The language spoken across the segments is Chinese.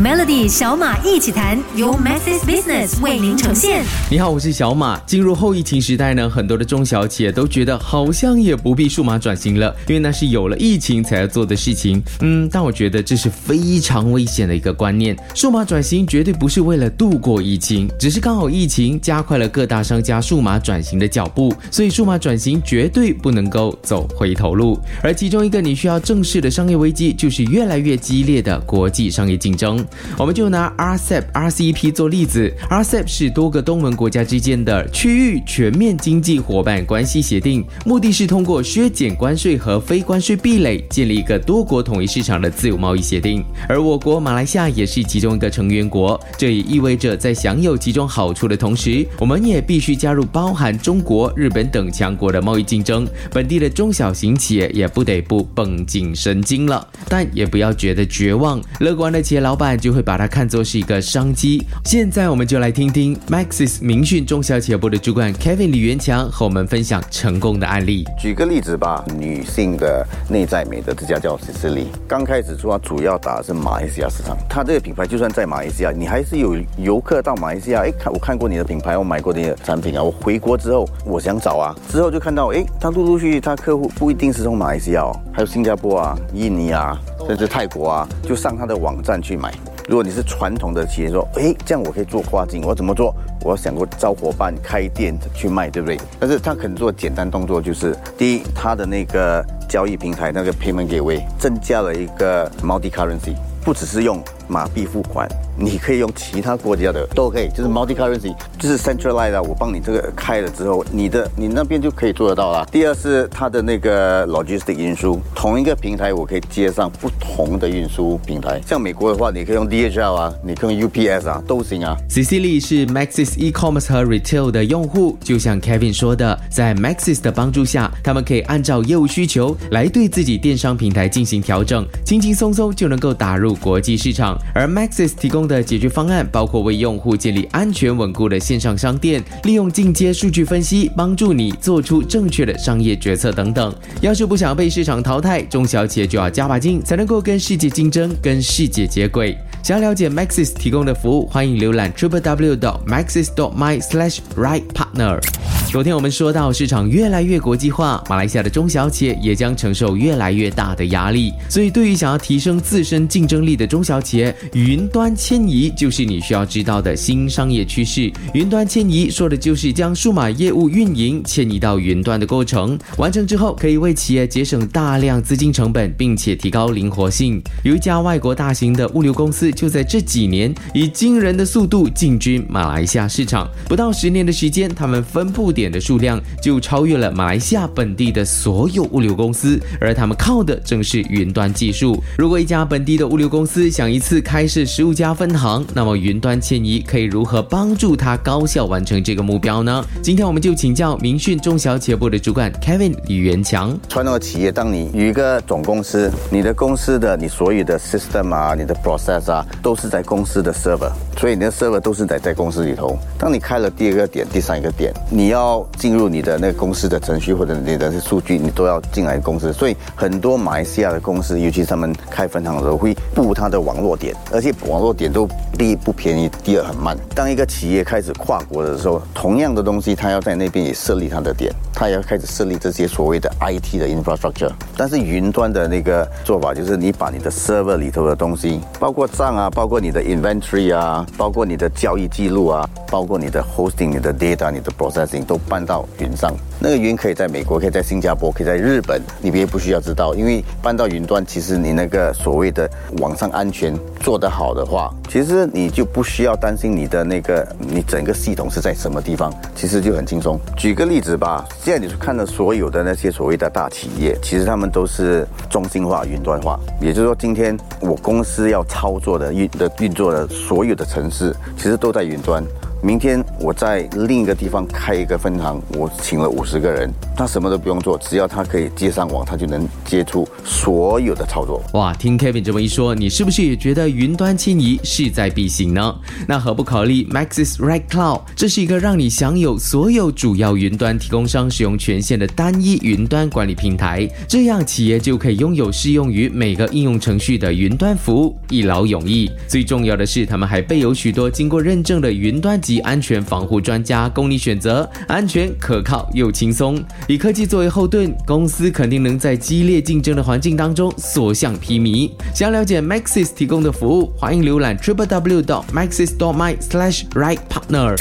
Melody 小马一起谈，由 Masses Business 为您呈现。你好，我是小马。进入后疫情时代呢，很多的中小企业都觉得好像也不必数码转型了，因为那是有了疫情才要做的事情。嗯，但我觉得这是非常危险的一个观念。数码转型绝对不是为了度过疫情，只是刚好疫情加快了各大商家数码转型的脚步，所以数码转型绝对不能够走回头路。而其中一个你需要正视的商业危机，就是越来越激烈的国际商业竞争。我们就拿 RCEP、RCEP 做例子，RCEP 是多个东盟国家之间的区域全面经济伙伴关系协定，目的是通过削减关税和非关税壁垒，建立一个多国统一市场的自由贸易协定。而我国马来西亚也是其中一个成员国，这也意味着在享有其中好处的同时，我们也必须加入包含中国、日本等强国的贸易竞争，本地的中小型企业也不得不绷紧神经了。但也不要觉得绝望，乐观的企业老板就会把它看作是一个商机。现在我们就来听听 Maxis 明讯中小企业部的主管 Kevin 李元强和我们分享成功的案例。举个例子吧，女性的内在美的这家叫 Sicily 刚开始做，主要打的是马来西亚市场。它这个品牌就算在马来西亚，你还是有游客到马来西亚，哎，看我看过你的品牌，我买过你的产品啊。我回国之后，我想找啊，之后就看到，哎，他陆陆续续，他客户不一定是从马来西亚哦，还有新加坡啊、印尼啊，甚至泰国啊，就上他的网站去买。如果你是传统的企业，说，哎，这样我可以做跨境，我怎么做？我想过招伙伴开店去卖，对不对？但是他可能做简单动作，就是第一，他的那个交易平台那个 payment gateway 增加了一个 multi currency，不只是用马币付款。你可以用其他国家的都可以，就是 multi currency，就是 centralized，我帮你这个开了之后，你的你那边就可以做得到了。第二是它的那个 logistic 运输，同一个平台我可以接上不同的运输平台。像美国的话，你可以用 DHL 啊，你可以用 UPS 啊，都行啊。Cecily 是 Maxis e-commerce 和 retail 的用户，就像 Kevin 说的，在 Maxis 的帮助下，他们可以按照业务需求来对自己电商平台进行调整，轻轻松松就能够打入国际市场。而 Maxis 提供的解决方案包括为用户建立安全稳固的线上商店，利用进阶数据分析帮助你做出正确的商业决策等等。要是不想被市场淘汰，中小企业就要加把劲，才能够跟世界竞争，跟世界接轨。想要了解 Maxis 提供的服务，欢迎浏览 www.maxis.my/rightpartner。昨天我们说到，市场越来越国际化，马来西亚的中小企业也将承受越来越大的压力。所以，对于想要提升自身竞争力的中小企业，云端迁移就是你需要知道的新商业趋势。云端迁移说的就是将数码业务运营迁移到云端的过程。完成之后，可以为企业节省大量资金成本，并且提高灵活性。有一家外国大型的物流公司，就在这几年以惊人的速度进军马来西亚市场。不到十年的时间，他们分布点的数量就超越了马来西亚本地的所有物流公司，而他们靠的正是云端技术。如果一家本地的物流公司想一次开设十五家分行，那么云端迁移可以如何帮助他高效完成这个目标呢？今天我们就请教明讯中小企业部的主管 Kevin 李元强。传统企业，当你有一个总公司，你的公司的你所有的 system 啊，你的 process 啊，都是在公司的 server，所以你的 server 都是在在公司里头。当你开了第二个点、第三个点，你要进入你的那个公司的程序或者你的数据，你都要进来公司。所以很多马来西亚的公司，尤其是他们开分行的时候，会布它的网络点，而且网络点都第一不便宜，第二很慢。当一个企业开始跨国的时候，同样的东西，它要在那边也设立它的点，它也要开始设立这些所谓的 IT 的 infrastructure。但是云端的那个做法，就是你把你的 server 里头的东西，包括账啊，包括你的 inventory 啊，包括你的交易记录啊，包括你的 hosting、你的 data、你的 processing 都搬到云上。那个云可以在美国，可以在新加坡，可以在日本，你别不需要知道，因为搬到云端，其实你那个所谓的网上安全做得好的话，其实你就不需要担心你的那个你整个系统是在什么地方，其实就很轻松。举个例子吧，现在你看到所有的那些所谓的大企业，其实他们都是中心化、云端化，也就是说，今天我公司要操作的运的运作的所有的城市，其实都在云端。明天我在另一个地方开一个分行，我请了五十个人，他什么都不用做，只要他可以接上网，他就能接触所有的操作。哇，听 Kevin 这么一说，你是不是也觉得云端迁移势在必行呢？那何不考虑 Maxis Red Cloud？这是一个让你享有所有主要云端提供商使用权限的单一云端管理平台，这样企业就可以拥有适用于每个应用程序的云端服务，一劳永逸。最重要的是，他们还备有许多经过认证的云端及安全防护专家供你选择，安全、可靠又轻松。以科技作为后盾，公司肯定能在激烈竞争的环境当中所向披靡。想了解 Maxis 提供的服务，欢迎浏览 triple w dot maxis dot my slash right partner。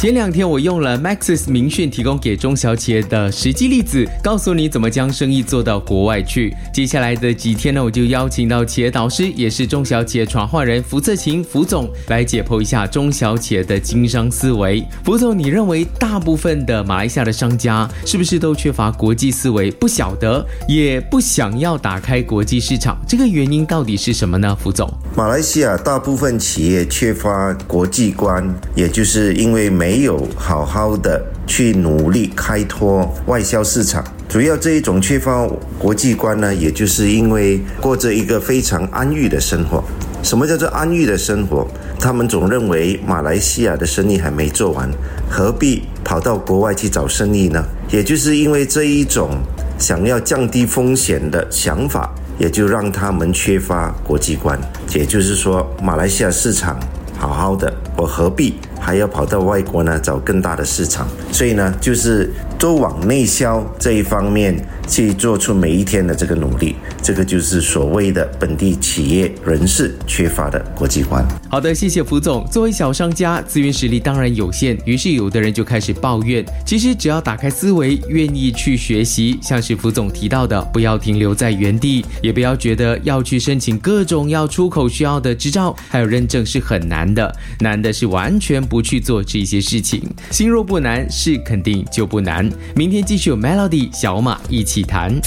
前两天我用了 Maxis 明讯提供给中小企业的实际例子，告诉你怎么将生意做到国外去。接下来的几天呢，我就邀请到企业导师，也是中小企业传话人福策勤福总来解剖一下中小企业的经商思维。福总，你认为大部分的马来西亚的商家是不是都缺乏国际思维？不晓得，也不想要打开国际市场，这个原因到底是什么呢？福总，马来西亚大部分企业缺乏国际观，也就是因为没。没有好好的去努力开拓外销市场，主要这一种缺乏国际观呢，也就是因为过着一个非常安逸的生活。什么叫做安逸的生活？他们总认为马来西亚的生意还没做完，何必跑到国外去找生意呢？也就是因为这一种想要降低风险的想法，也就让他们缺乏国际观。也就是说，马来西亚市场好好的，我何必？还要跑到外国呢，找更大的市场，所以呢，就是都往内销这一方面去做出每一天的这个努力。这个就是所谓的本地企业人士缺乏的国际观。好的，谢谢福总。作为小商家，资源实力当然有限，于是有的人就开始抱怨。其实只要打开思维，愿意去学习，像是福总提到的，不要停留在原地，也不要觉得要去申请各种要出口需要的执照还有认证是很难的，难的是完全不去做这些事情。心若不难，事肯定就不难。明天继续有 Melody 小马一起谈。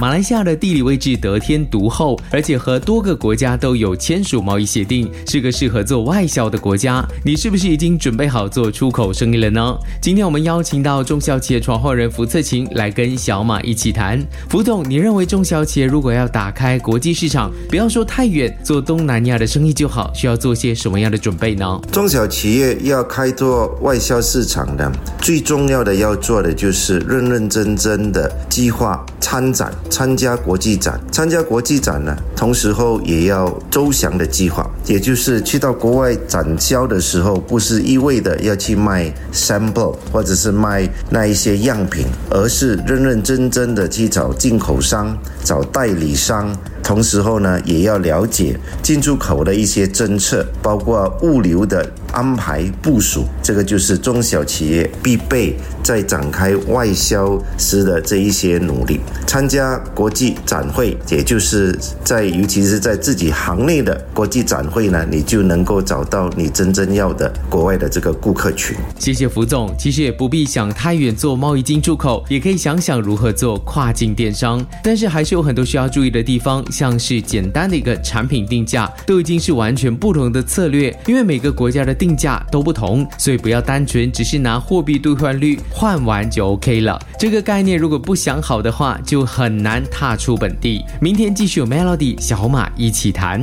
马来西亚的地理位置。得天独厚，而且和多个国家都有签署贸易协定，是个适合做外销的国家。你是不是已经准备好做出口生意了呢？今天我们邀请到中小企业传话人福策勤来跟小马一起谈。福总，你认为中小企业如果要打开国际市场，不要说太远，做东南亚的生意就好，需要做些什么样的准备呢？中小企业要开拓外销市场的，最重要的要做的就是认认真真的计划参展，参加国际展。参加国际展呢，同时候也要周详的计划，也就是去到国外展销的时候，不是一味的要去卖 sample 或者是卖那一些样品，而是认认真真的去找进口商、找代理商。同时候呢，也要了解进出口的一些政策，包括物流的安排部署，这个就是中小企业必备在展开外销时的这一些努力。参加国际展会，也就是在尤其是在自己行内的国际展会呢，你就能够找到你真正要的国外的这个顾客群。谢谢福总，其实也不必想太远做贸易进出口，也可以想想如何做跨境电商，但是还是有很多需要注意的地方。像是简单的一个产品定价，都已经是完全不同的策略，因为每个国家的定价都不同，所以不要单纯只是拿货币兑换率换完就 OK 了。这个概念如果不想好的话，就很难踏出本地。明天继续有 Melody 小马一起谈。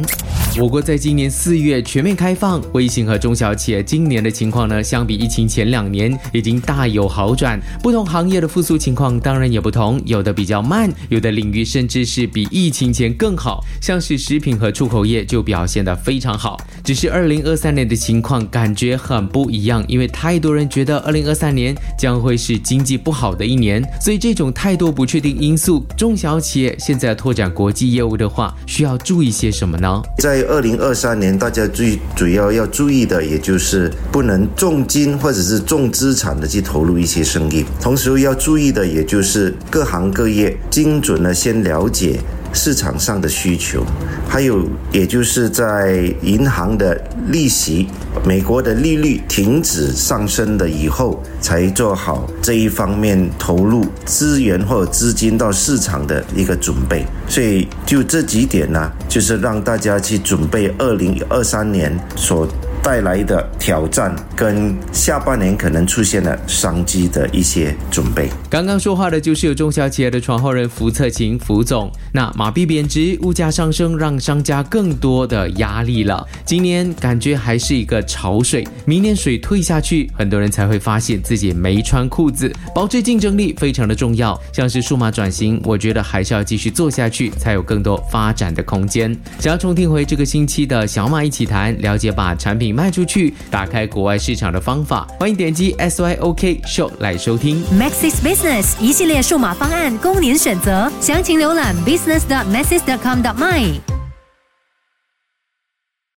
我国在今年四月全面开放，微信和中小企业今年的情况呢，相比疫情前两年已经大有好转。不同行业的复苏情况当然也不同，有的比较慢，有的领域甚至是比疫情前。更好，像是食品和出口业就表现得非常好。只是二零二三年的情况感觉很不一样，因为太多人觉得二零二三年将会是经济不好的一年，所以这种太多不确定因素，中小企业现在拓展国际业务的话，需要注意些什么呢？在二零二三年，大家最主要要注意的，也就是不能重金或者是重资产的去投入一些生意，同时要注意的，也就是各行各业精准的先了解。市场上的需求，还有也就是在银行的利息、美国的利率停止上升了以后，才做好这一方面投入资源或资金到市场的一个准备。所以就这几点呢，就是让大家去准备二零二三年所。带来的挑战跟下半年可能出现的商机的一些准备。刚刚说话的就是有中小企业的传后人福策勤福总。那马币贬值，物价上升，让商家更多的压力了。今年感觉还是一个潮水，明年水退下去，很多人才会发现自己没穿裤子。保持竞争力非常的重要，像是数码转型，我觉得还是要继续做下去，才有更多发展的空间。想要重听回这个星期的小马一起谈，了解把产品卖出去，打开国外市场的方法，欢迎点击 S Y O K Show 来收听。Maxis Business 一系列数码方案供您选择，详情浏览 business.maxis.com.my。